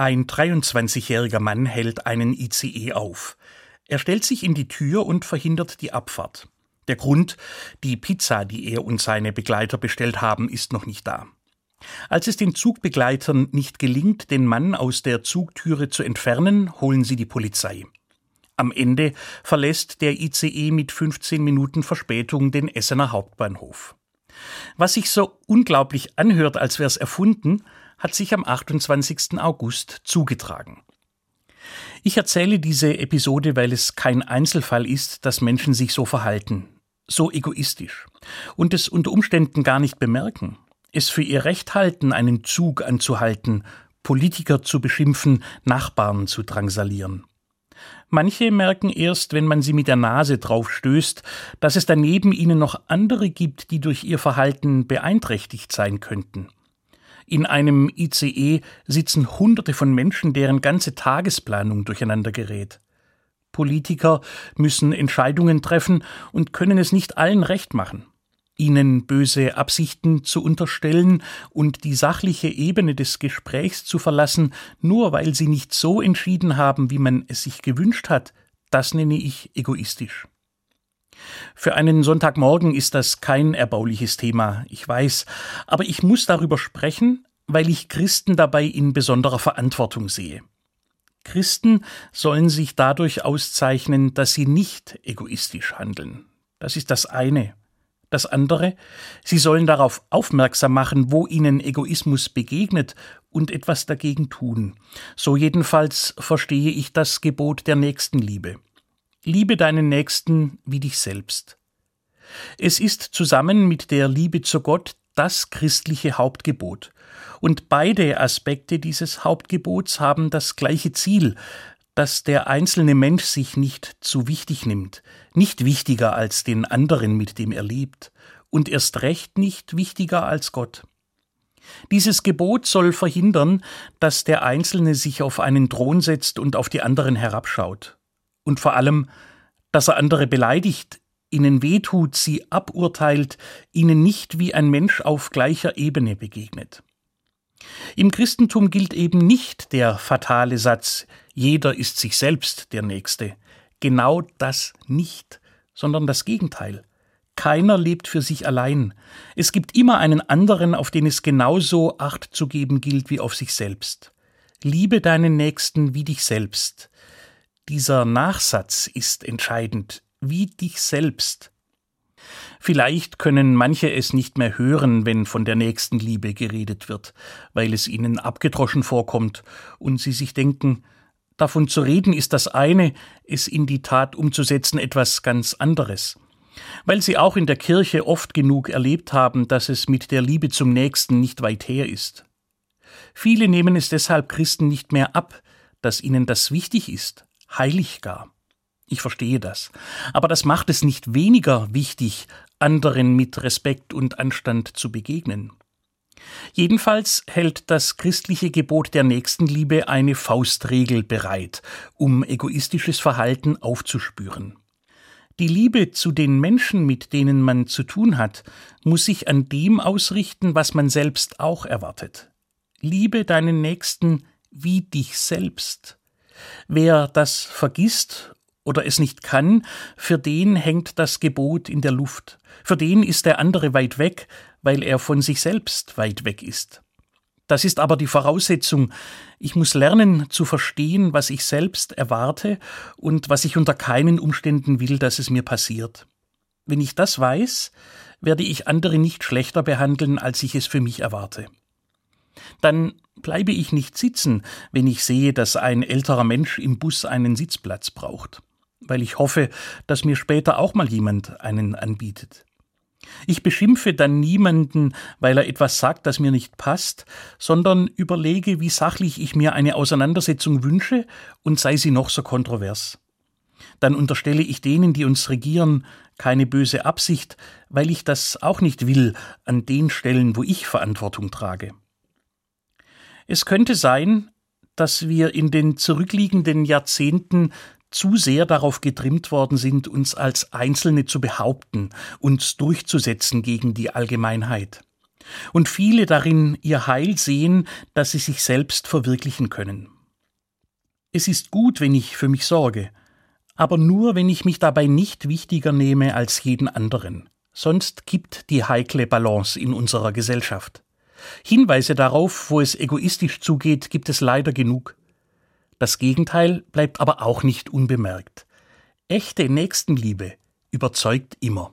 Ein 23-jähriger Mann hält einen ICE auf. Er stellt sich in die Tür und verhindert die Abfahrt. Der Grund, die Pizza, die er und seine Begleiter bestellt haben, ist noch nicht da. Als es den Zugbegleitern nicht gelingt, den Mann aus der Zugtüre zu entfernen, holen sie die Polizei. Am Ende verlässt der ICE mit 15 Minuten Verspätung den Essener Hauptbahnhof. Was sich so unglaublich anhört, als wäre es erfunden, hat sich am 28. August zugetragen. Ich erzähle diese Episode, weil es kein Einzelfall ist, dass Menschen sich so verhalten, so egoistisch und es unter Umständen gar nicht bemerken, es für ihr Recht halten, einen Zug anzuhalten, Politiker zu beschimpfen, Nachbarn zu drangsalieren. Manche merken erst, wenn man sie mit der Nase drauf stößt, dass es daneben ihnen noch andere gibt, die durch ihr Verhalten beeinträchtigt sein könnten. In einem ICE sitzen Hunderte von Menschen, deren ganze Tagesplanung durcheinander gerät. Politiker müssen Entscheidungen treffen und können es nicht allen recht machen. Ihnen böse Absichten zu unterstellen und die sachliche Ebene des Gesprächs zu verlassen, nur weil sie nicht so entschieden haben, wie man es sich gewünscht hat, das nenne ich egoistisch. Für einen Sonntagmorgen ist das kein erbauliches Thema, ich weiß, aber ich muss darüber sprechen, weil ich Christen dabei in besonderer Verantwortung sehe. Christen sollen sich dadurch auszeichnen, dass sie nicht egoistisch handeln. Das ist das eine. Das andere, sie sollen darauf aufmerksam machen, wo ihnen Egoismus begegnet und etwas dagegen tun. So jedenfalls verstehe ich das Gebot der Nächstenliebe. Liebe deinen Nächsten wie dich selbst. Es ist zusammen mit der Liebe zu Gott das christliche Hauptgebot. Und beide Aspekte dieses Hauptgebots haben das gleiche Ziel, dass der einzelne Mensch sich nicht zu wichtig nimmt, nicht wichtiger als den anderen, mit dem er lebt, und erst recht nicht wichtiger als Gott. Dieses Gebot soll verhindern, dass der Einzelne sich auf einen Thron setzt und auf die anderen herabschaut und vor allem, dass er andere beleidigt, ihnen wehtut, sie aburteilt, ihnen nicht wie ein Mensch auf gleicher Ebene begegnet. Im Christentum gilt eben nicht der fatale Satz, jeder ist sich selbst der Nächste. Genau das nicht, sondern das Gegenteil. Keiner lebt für sich allein. Es gibt immer einen anderen, auf den es genauso Acht zu geben gilt wie auf sich selbst. Liebe deinen Nächsten wie dich selbst. Dieser Nachsatz ist entscheidend, wie dich selbst. Vielleicht können manche es nicht mehr hören, wenn von der nächsten Liebe geredet wird, weil es ihnen abgedroschen vorkommt und sie sich denken, davon zu reden ist das eine, es in die Tat umzusetzen etwas ganz anderes. Weil sie auch in der Kirche oft genug erlebt haben, dass es mit der Liebe zum Nächsten nicht weit her ist. Viele nehmen es deshalb Christen nicht mehr ab, dass ihnen das wichtig ist heilig gar. Ich verstehe das. Aber das macht es nicht weniger wichtig, anderen mit Respekt und Anstand zu begegnen. Jedenfalls hält das christliche Gebot der Nächstenliebe eine Faustregel bereit, um egoistisches Verhalten aufzuspüren. Die Liebe zu den Menschen, mit denen man zu tun hat, muss sich an dem ausrichten, was man selbst auch erwartet. Liebe deinen Nächsten wie dich selbst. Wer das vergisst oder es nicht kann, für den hängt das Gebot in der Luft. Für den ist der andere weit weg, weil er von sich selbst weit weg ist. Das ist aber die Voraussetzung. Ich muss lernen zu verstehen, was ich selbst erwarte und was ich unter keinen Umständen will, dass es mir passiert. Wenn ich das weiß, werde ich andere nicht schlechter behandeln, als ich es für mich erwarte. Dann bleibe ich nicht sitzen, wenn ich sehe, dass ein älterer Mensch im Bus einen Sitzplatz braucht, weil ich hoffe, dass mir später auch mal jemand einen anbietet. Ich beschimpfe dann niemanden, weil er etwas sagt, das mir nicht passt, sondern überlege, wie sachlich ich mir eine Auseinandersetzung wünsche und sei sie noch so kontrovers. Dann unterstelle ich denen, die uns regieren, keine böse Absicht, weil ich das auch nicht will an den Stellen, wo ich Verantwortung trage. Es könnte sein, dass wir in den zurückliegenden Jahrzehnten zu sehr darauf getrimmt worden sind, uns als Einzelne zu behaupten, uns durchzusetzen gegen die Allgemeinheit. und viele darin ihr Heil sehen, dass sie sich selbst verwirklichen können. Es ist gut, wenn ich für mich sorge, aber nur, wenn ich mich dabei nicht wichtiger nehme als jeden anderen. Sonst kippt die heikle Balance in unserer Gesellschaft. Hinweise darauf, wo es egoistisch zugeht, gibt es leider genug. Das Gegenteil bleibt aber auch nicht unbemerkt. Echte Nächstenliebe überzeugt immer.